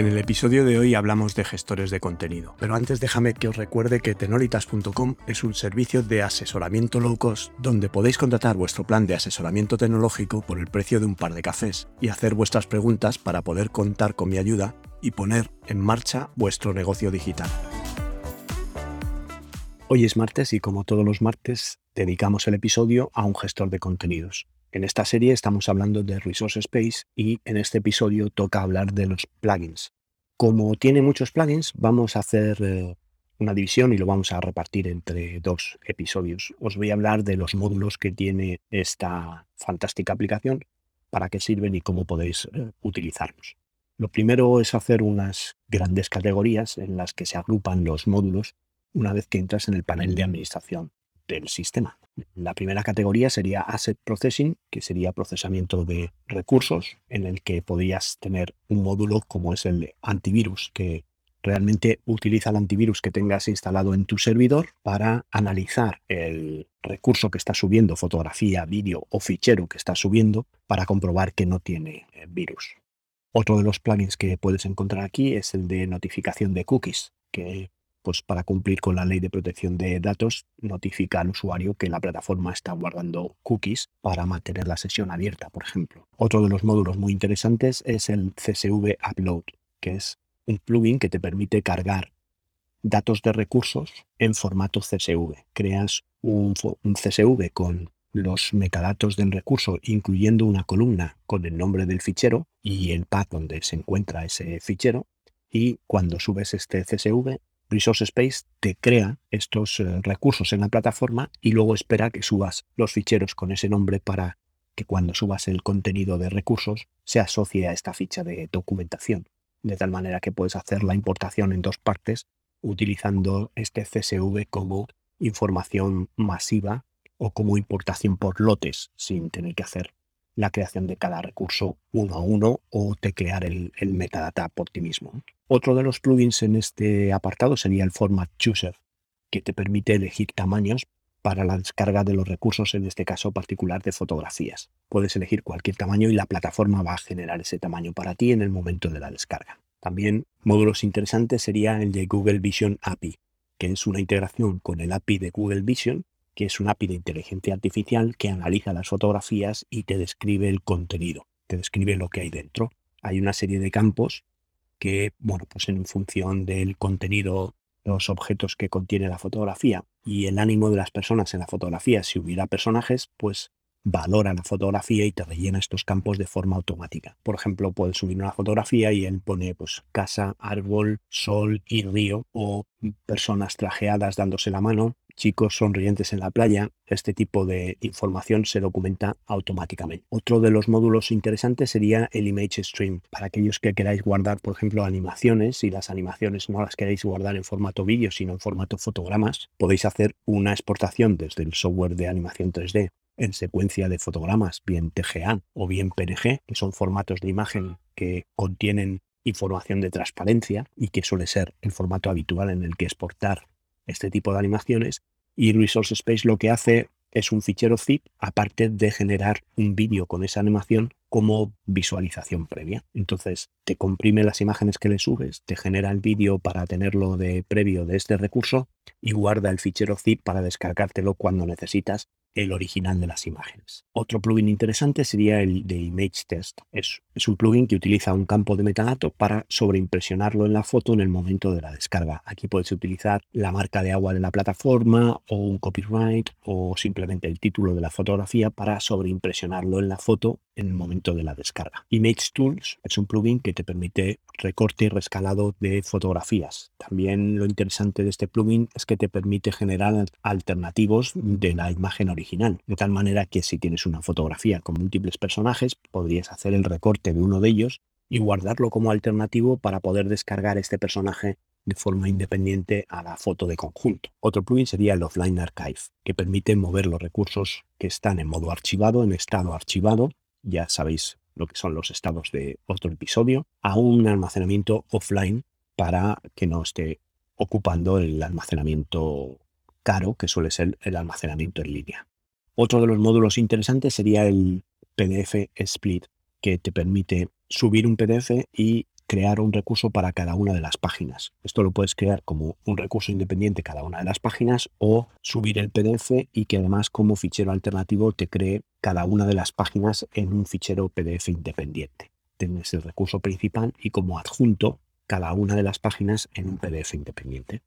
En el episodio de hoy hablamos de gestores de contenido, pero antes déjame que os recuerde que tenolitas.com es un servicio de asesoramiento low cost donde podéis contratar vuestro plan de asesoramiento tecnológico por el precio de un par de cafés y hacer vuestras preguntas para poder contar con mi ayuda y poner en marcha vuestro negocio digital. Hoy es martes y como todos los martes dedicamos el episodio a un gestor de contenidos. En esta serie estamos hablando de Resource Space y en este episodio toca hablar de los plugins. Como tiene muchos plugins, vamos a hacer eh, una división y lo vamos a repartir entre dos episodios. Os voy a hablar de los módulos que tiene esta fantástica aplicación, para qué sirven y cómo podéis eh, utilizarlos. Lo primero es hacer unas grandes categorías en las que se agrupan los módulos una vez que entras en el panel de administración del sistema. La primera categoría sería Asset Processing, que sería procesamiento de recursos, en el que podrías tener un módulo como es el antivirus, que realmente utiliza el antivirus que tengas instalado en tu servidor para analizar el recurso que está subiendo, fotografía, vídeo o fichero que está subiendo, para comprobar que no tiene eh, virus. Otro de los plugins que puedes encontrar aquí es el de notificación de cookies, que pues para cumplir con la ley de protección de datos, notifica al usuario que la plataforma está guardando cookies para mantener la sesión abierta, por ejemplo. Otro de los módulos muy interesantes es el CSV Upload, que es un plugin que te permite cargar datos de recursos en formato CSV. Creas un, un CSV con los metadatos del recurso, incluyendo una columna con el nombre del fichero y el path donde se encuentra ese fichero. Y cuando subes este CSV, Resource Space te crea estos eh, recursos en la plataforma y luego espera que subas los ficheros con ese nombre para que cuando subas el contenido de recursos se asocie a esta ficha de documentación. De tal manera que puedes hacer la importación en dos partes utilizando este CSV como información masiva o como importación por lotes sin tener que hacer la creación de cada recurso uno a uno o teclear el, el metadata por ti mismo. Otro de los plugins en este apartado sería el Format Chooser, que te permite elegir tamaños para la descarga de los recursos, en este caso particular de fotografías. Puedes elegir cualquier tamaño y la plataforma va a generar ese tamaño para ti en el momento de la descarga. También módulos interesantes sería el de Google Vision API, que es una integración con el API de Google Vision, que es un API de inteligencia artificial que analiza las fotografías y te describe el contenido, te describe lo que hay dentro. Hay una serie de campos que, bueno, pues en función del contenido, los objetos que contiene la fotografía y el ánimo de las personas en la fotografía, si hubiera personajes, pues valora la fotografía y te rellena estos campos de forma automática. Por ejemplo, puedes subir una fotografía y él pone pues casa, árbol, sol y río o personas trajeadas dándose la mano chicos sonrientes en la playa, este tipo de información se documenta automáticamente. Otro de los módulos interesantes sería el Image Stream. Para aquellos que queráis guardar, por ejemplo, animaciones y las animaciones no las queréis guardar en formato vídeo, sino en formato fotogramas, podéis hacer una exportación desde el software de animación 3D en secuencia de fotogramas, bien TGA o bien PNG, que son formatos de imagen que contienen información de transparencia y que suele ser el formato habitual en el que exportar este tipo de animaciones y Resource Space lo que hace es un fichero zip aparte de generar un vídeo con esa animación como visualización previa. Entonces te comprime las imágenes que le subes, te genera el vídeo para tenerlo de previo de este recurso y guarda el fichero zip para descargártelo cuando necesitas el original de las imágenes. Otro plugin interesante sería el de Image Test. Es, un plugin que utiliza un campo de metadato para sobreimpresionarlo en la foto en el momento de la descarga. Aquí puedes utilizar la marca de agua de la plataforma o un copyright o simplemente el título de la fotografía para sobreimpresionarlo en la foto en el momento de la descarga. Image Tools es un plugin que te permite recorte y rescalado de fotografías. También lo interesante de este plugin es que te permite generar alternativos de la imagen original, de tal manera que si tienes una fotografía con múltiples personajes, podrías hacer el recorte de uno de ellos y guardarlo como alternativo para poder descargar este personaje de forma independiente a la foto de conjunto. Otro plugin sería el Offline Archive, que permite mover los recursos que están en modo archivado, en estado archivado, ya sabéis lo que son los estados de otro episodio, a un almacenamiento offline para que no esté ocupando el almacenamiento caro, que suele ser el almacenamiento en línea. Otro de los módulos interesantes sería el PDF Split, que te permite subir un PDF y crear un recurso para cada una de las páginas. Esto lo puedes crear como un recurso independiente cada una de las páginas o subir el PDF y que además como fichero alternativo te cree cada una de las páginas en un fichero PDF independiente. Tienes el recurso principal y como adjunto cada una de las páginas en un PDF independiente.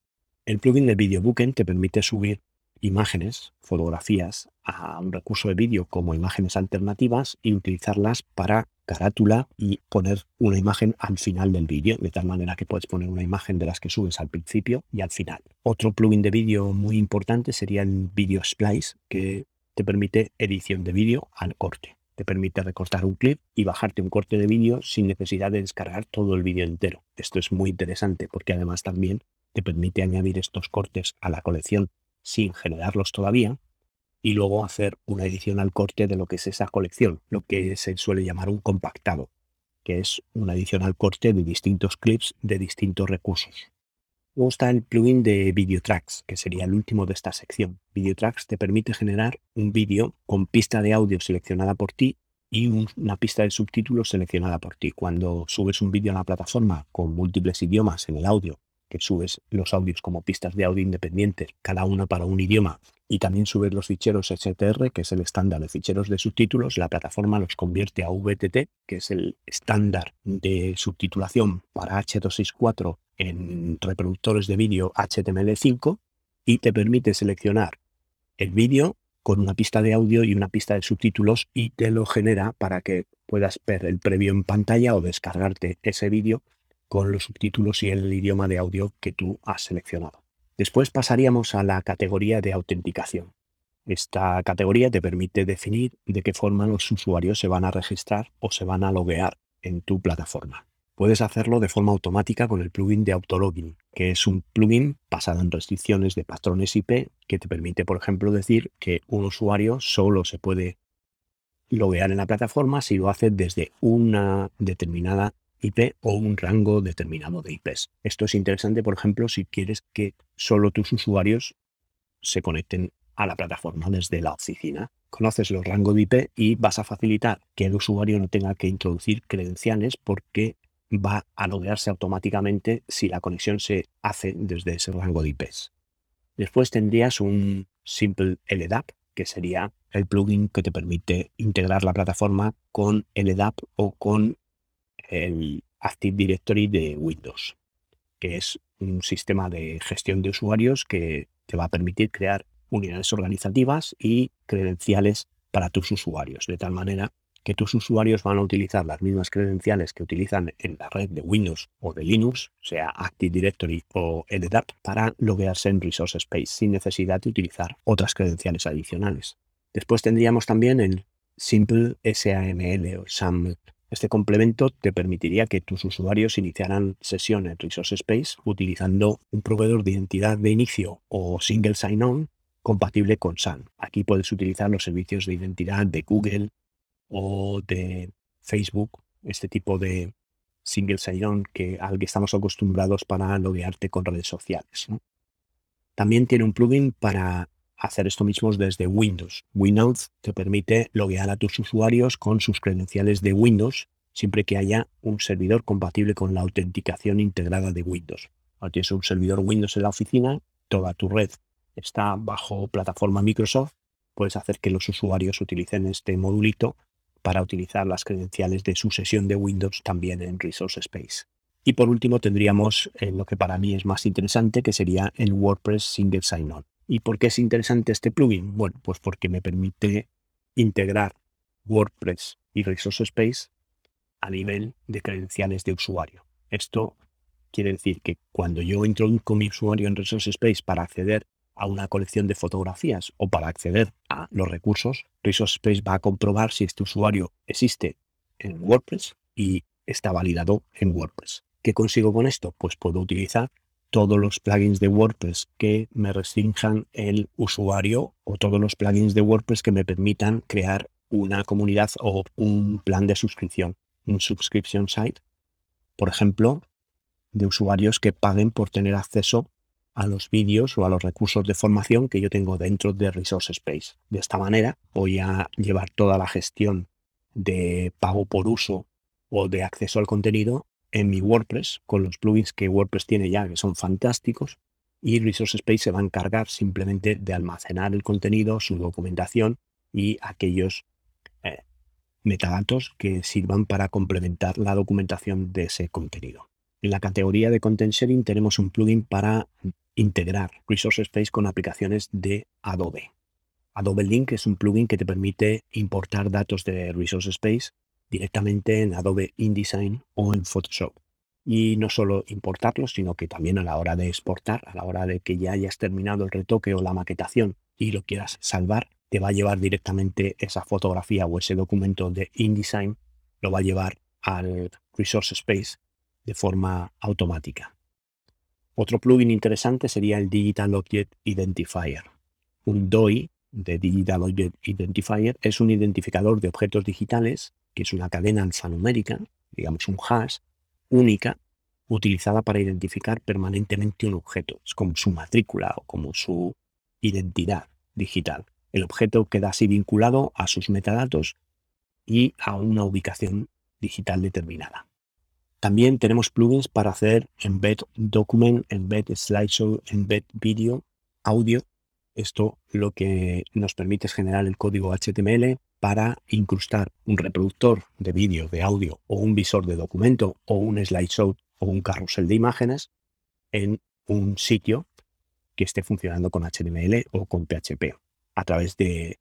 El plugin de Video te permite subir imágenes, fotografías a un recurso de vídeo como imágenes alternativas y utilizarlas para carátula y poner una imagen al final del vídeo, de tal manera que puedes poner una imagen de las que subes al principio y al final. Otro plugin de vídeo muy importante sería el Video Splice, que te permite edición de vídeo al corte. Te permite recortar un clip y bajarte un corte de vídeo sin necesidad de descargar todo el vídeo entero. Esto es muy interesante porque además también te permite añadir estos cortes a la colección sin generarlos todavía y luego hacer una edición al corte de lo que es esa colección, lo que se suele llamar un compactado, que es una edición al corte de distintos clips de distintos recursos. Luego está el plugin de VideoTracks, que sería el último de esta sección. VideoTracks te permite generar un vídeo con pista de audio seleccionada por ti y una pista de subtítulos seleccionada por ti. Cuando subes un vídeo a la plataforma con múltiples idiomas en el audio que subes los audios como pistas de audio independientes, cada una para un idioma, y también subes los ficheros STR, que es el estándar de ficheros de subtítulos, la plataforma los convierte a VTT, que es el estándar de subtitulación para H264 en reproductores de vídeo HTML5, y te permite seleccionar el vídeo con una pista de audio y una pista de subtítulos y te lo genera para que puedas ver el previo en pantalla o descargarte ese vídeo con los subtítulos y el idioma de audio que tú has seleccionado. Después pasaríamos a la categoría de autenticación. Esta categoría te permite definir de qué forma los usuarios se van a registrar o se van a loguear en tu plataforma. Puedes hacerlo de forma automática con el plugin de Autologin, que es un plugin basado en restricciones de patrones IP que te permite, por ejemplo, decir que un usuario solo se puede loguear en la plataforma si lo hace desde una determinada IP o un rango determinado de IPs. Esto es interesante, por ejemplo, si quieres que solo tus usuarios se conecten a la plataforma desde la oficina. Conoces los rangos de IP y vas a facilitar que el usuario no tenga que introducir credenciales porque va a loguearse automáticamente si la conexión se hace desde ese rango de IPs. Después tendrías un Simple LDAP, que sería el plugin que te permite integrar la plataforma con LDAP o con el Active Directory de Windows, que es un sistema de gestión de usuarios que te va a permitir crear unidades organizativas y credenciales para tus usuarios, de tal manera que tus usuarios van a utilizar las mismas credenciales que utilizan en la red de Windows o de Linux, sea Active Directory o LDAP, para loguearse en Resource Space sin necesidad de utilizar otras credenciales adicionales. Después tendríamos también el Simple SAML o SAML este complemento te permitiría que tus usuarios iniciaran sesión en Resource Space utilizando un proveedor de identidad de inicio o single sign-on compatible con SAN. Aquí puedes utilizar los servicios de identidad de Google o de Facebook, este tipo de single sign-on que, al que estamos acostumbrados para loguearte con redes sociales. También tiene un plugin para hacer esto mismo desde Windows. Windows te permite loguear a tus usuarios con sus credenciales de Windows siempre que haya un servidor compatible con la autenticación integrada de Windows. Cuando tienes un servidor Windows en la oficina, toda tu red está bajo plataforma Microsoft, puedes hacer que los usuarios utilicen este modulito para utilizar las credenciales de su sesión de Windows también en Resource Space. Y por último tendríamos eh, lo que para mí es más interesante, que sería el WordPress Single Sign-On. ¿Y por qué es interesante este plugin? Bueno, pues porque me permite integrar WordPress y Resource Space a nivel de credenciales de usuario. Esto quiere decir que cuando yo introduzco mi usuario en Resource Space para acceder a una colección de fotografías o para acceder a los recursos, Resource Space va a comprobar si este usuario existe en WordPress y está validado en WordPress. ¿Qué consigo con esto? Pues puedo utilizar todos los plugins de WordPress que me restrinjan el usuario o todos los plugins de WordPress que me permitan crear una comunidad o un plan de suscripción, un subscription site, por ejemplo, de usuarios que paguen por tener acceso a los vídeos o a los recursos de formación que yo tengo dentro de Resource Space. De esta manera voy a llevar toda la gestión de pago por uso o de acceso al contenido en mi WordPress con los plugins que WordPress tiene ya, que son fantásticos, y Resource Space se va a encargar simplemente de almacenar el contenido, su documentación y aquellos eh, metadatos que sirvan para complementar la documentación de ese contenido. En la categoría de Content Sharing tenemos un plugin para integrar Resource Space con aplicaciones de Adobe. Adobe Link es un plugin que te permite importar datos de Resource Space directamente en Adobe InDesign o en Photoshop. Y no solo importarlos, sino que también a la hora de exportar, a la hora de que ya hayas terminado el retoque o la maquetación y lo quieras salvar, te va a llevar directamente esa fotografía o ese documento de InDesign, lo va a llevar al Resource Space de forma automática. Otro plugin interesante sería el Digital Object Identifier. Un DOI de Digital Object Identifier es un identificador de objetos digitales que es una cadena alfanumérica, digamos un hash, única, utilizada para identificar permanentemente un objeto. Es como su matrícula o como su identidad digital. El objeto queda así vinculado a sus metadatos y a una ubicación digital determinada. También tenemos plugins para hacer embed document, embed slideshow, embed video, audio. Esto lo que nos permite es generar el código HTML para incrustar un reproductor de vídeo, de audio o un visor de documento o un slideshow o un carrusel de imágenes en un sitio que esté funcionando con HTML o con PHP. A través de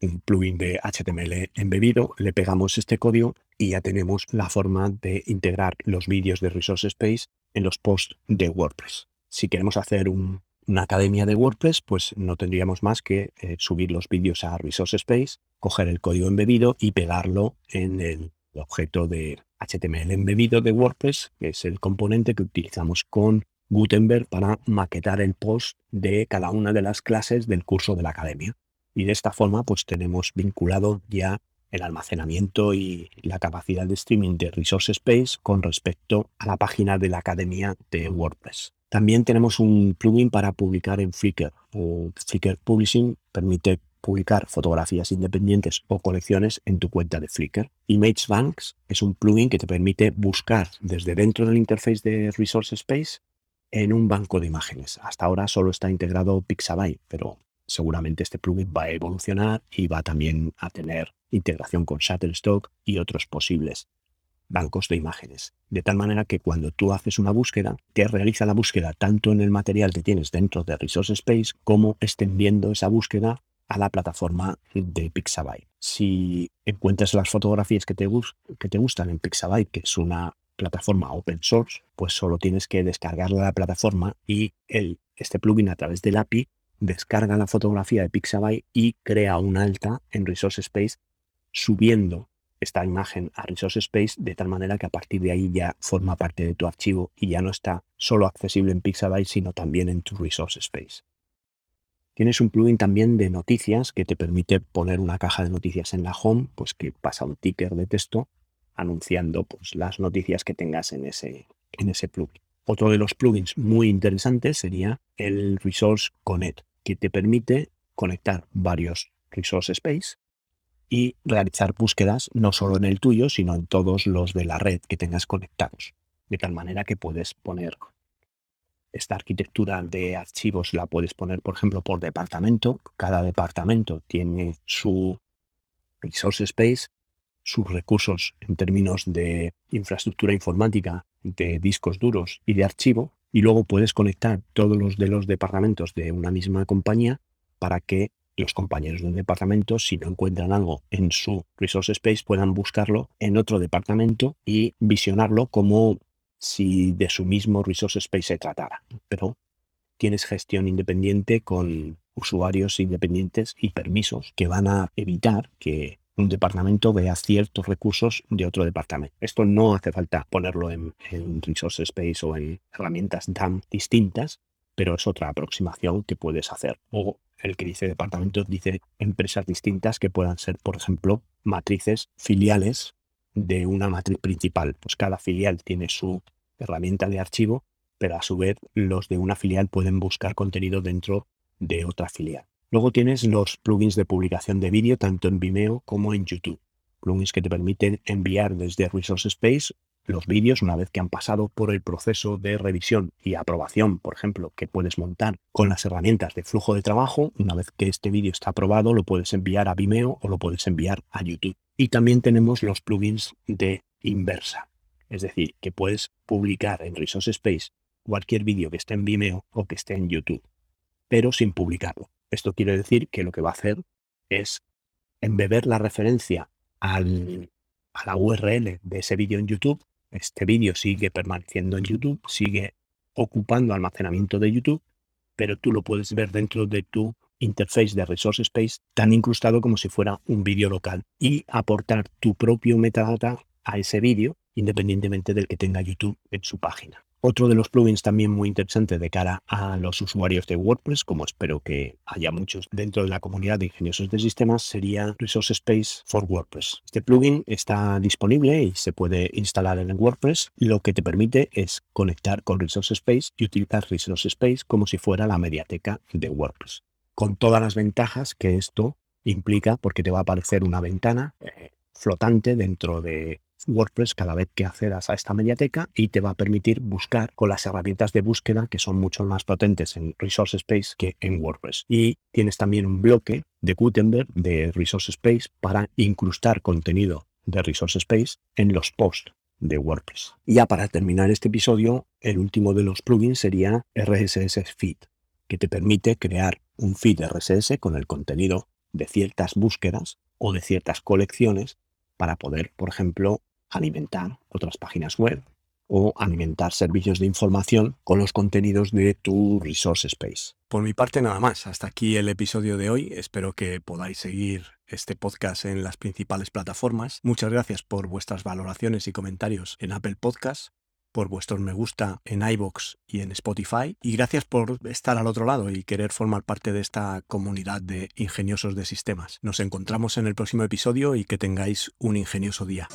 un plugin de HTML embebido, le pegamos este código y ya tenemos la forma de integrar los vídeos de Resource Space en los posts de WordPress. Si queremos hacer un una academia de WordPress, pues no tendríamos más que eh, subir los vídeos a Resource Space, coger el código embebido y pegarlo en el objeto de HTML embebido de WordPress, que es el componente que utilizamos con Gutenberg para maquetar el post de cada una de las clases del curso de la academia. Y de esta forma, pues tenemos vinculado ya el almacenamiento y la capacidad de streaming de Resource Space con respecto a la página de la academia de WordPress. También tenemos un plugin para publicar en Flickr. Flickr Publishing permite publicar fotografías independientes o colecciones en tu cuenta de Flickr. Image Banks es un plugin que te permite buscar desde dentro del interface de Resource Space en un banco de imágenes. Hasta ahora solo está integrado Pixabay, pero seguramente este plugin va a evolucionar y va también a tener integración con Shutterstock y otros posibles bancos de imágenes. De tal manera que cuando tú haces una búsqueda, te realiza la búsqueda tanto en el material que tienes dentro de Resource Space como extendiendo esa búsqueda a la plataforma de Pixabay. Si encuentras las fotografías que te, que te gustan en Pixabay, que es una plataforma open source, pues solo tienes que descargarla a la plataforma y este plugin a través del API descarga la fotografía de Pixabay y crea una alta en Resource Space subiendo esta imagen a Resource Space de tal manera que a partir de ahí ya forma parte de tu archivo y ya no está solo accesible en Pixabay, sino también en tu Resource Space. Tienes un plugin también de noticias que te permite poner una caja de noticias en la home, pues que pasa un ticker de texto anunciando pues, las noticias que tengas en ese, en ese plugin. Otro de los plugins muy interesantes sería el Resource Connect, que te permite conectar varios Resource Space y realizar búsquedas no solo en el tuyo, sino en todos los de la red que tengas conectados. De tal manera que puedes poner esta arquitectura de archivos, la puedes poner, por ejemplo, por departamento. Cada departamento tiene su resource space, sus recursos en términos de infraestructura informática, de discos duros y de archivo. Y luego puedes conectar todos los de los departamentos de una misma compañía para que los compañeros del departamento, si no encuentran algo en su resource space, puedan buscarlo en otro departamento y visionarlo como si de su mismo resource space se tratara. Pero tienes gestión independiente con usuarios independientes y permisos que van a evitar que un departamento vea ciertos recursos de otro departamento. Esto no hace falta ponerlo en, en Resource Space o en herramientas DAM distintas, pero es otra aproximación que puedes hacer. O el que dice departamentos dice empresas distintas que puedan ser, por ejemplo, matrices filiales de una matriz principal. Pues cada filial tiene su herramienta de archivo, pero a su vez los de una filial pueden buscar contenido dentro de otra filial. Luego tienes los plugins de publicación de vídeo tanto en Vimeo como en YouTube. Plugins que te permiten enviar desde Resource Space los vídeos una vez que han pasado por el proceso de revisión y aprobación, por ejemplo, que puedes montar con las herramientas de flujo de trabajo. Una vez que este vídeo está aprobado, lo puedes enviar a Vimeo o lo puedes enviar a YouTube. Y también tenemos los plugins de inversa. Es decir, que puedes publicar en Resource Space cualquier vídeo que esté en Vimeo o que esté en YouTube, pero sin publicarlo. Esto quiere decir que lo que va a hacer es embeber la referencia al, a la URL de ese vídeo en YouTube. Este vídeo sigue permaneciendo en YouTube, sigue ocupando almacenamiento de YouTube, pero tú lo puedes ver dentro de tu interface de Resource Space tan incrustado como si fuera un vídeo local y aportar tu propio metadata a ese vídeo independientemente del que tenga YouTube en su página. Otro de los plugins también muy interesante de cara a los usuarios de WordPress, como espero que haya muchos dentro de la comunidad de ingeniosos de sistemas, sería Resource Space for WordPress. Este plugin está disponible y se puede instalar en WordPress. Lo que te permite es conectar con Resource Space y utilizar Resource Space como si fuera la mediateca de WordPress. Con todas las ventajas que esto implica, porque te va a aparecer una ventana eh, flotante dentro de WordPress cada vez que accedas a esta mediateca y te va a permitir buscar con las herramientas de búsqueda que son mucho más potentes en Resource Space que en WordPress. Y tienes también un bloque de Gutenberg de Resource Space para incrustar contenido de Resource Space en los posts de WordPress. Y ya para terminar este episodio, el último de los plugins sería RSS Feed, que te permite crear un feed RSS con el contenido de ciertas búsquedas o de ciertas colecciones para poder, por ejemplo, alimentar otras páginas web o alimentar servicios de información con los contenidos de tu resource space. Por mi parte nada más, hasta aquí el episodio de hoy. Espero que podáis seguir este podcast en las principales plataformas. Muchas gracias por vuestras valoraciones y comentarios en Apple Podcasts por vuestros me gusta en iBox y en Spotify. Y gracias por estar al otro lado y querer formar parte de esta comunidad de ingeniosos de sistemas. Nos encontramos en el próximo episodio y que tengáis un ingenioso día.